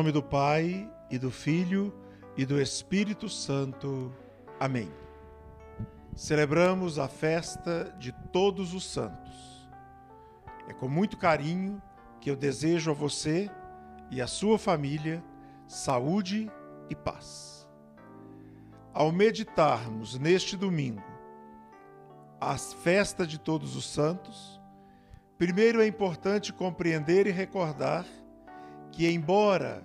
nome do Pai, e do Filho, e do Espírito Santo. Amém. Celebramos a festa de Todos os Santos. É com muito carinho que eu desejo a você e a sua família saúde e paz. Ao meditarmos neste domingo a festa de Todos os Santos, primeiro é importante compreender e recordar que, embora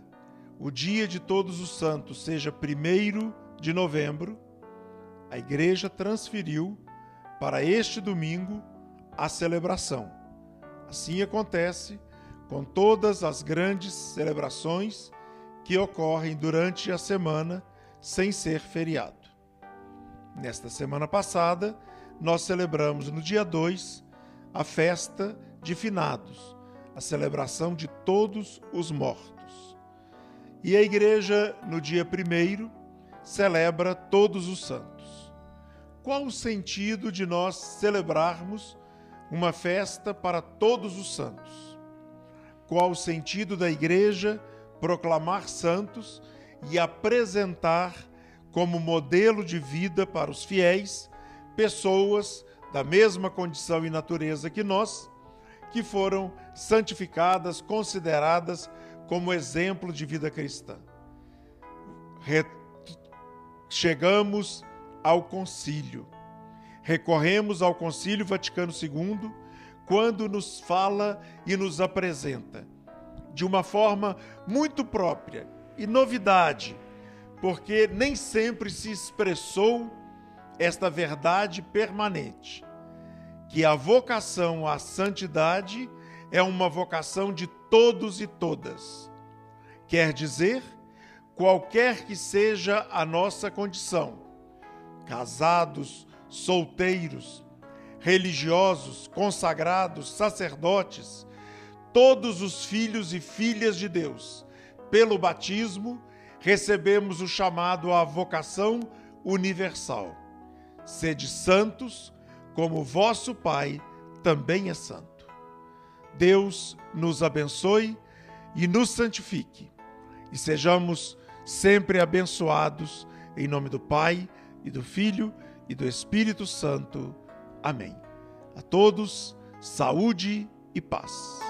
o dia de Todos os Santos seja 1 de novembro, a Igreja transferiu para este domingo a celebração. Assim acontece com todas as grandes celebrações que ocorrem durante a semana sem ser feriado. Nesta semana passada, nós celebramos no dia 2 a festa de finados, a celebração de todos os mortos. E a igreja, no dia 1 celebra todos os santos. Qual o sentido de nós celebrarmos uma festa para todos os santos? Qual o sentido da igreja proclamar santos e apresentar como modelo de vida para os fiéis pessoas da mesma condição e natureza que nós, que foram santificadas, consideradas como exemplo de vida cristã. Re... Chegamos ao concílio. Recorremos ao Concílio Vaticano II quando nos fala e nos apresenta de uma forma muito própria e novidade, porque nem sempre se expressou esta verdade permanente, que a vocação à santidade é uma vocação de todos e todas. Quer dizer, qualquer que seja a nossa condição, casados, solteiros, religiosos, consagrados, sacerdotes, todos os filhos e filhas de Deus, pelo batismo, recebemos o chamado à vocação universal. Sede santos, como vosso Pai também é santo. Deus nos abençoe e nos santifique, e sejamos sempre abençoados, em nome do Pai, e do Filho, e do Espírito Santo. Amém. A todos, saúde e paz.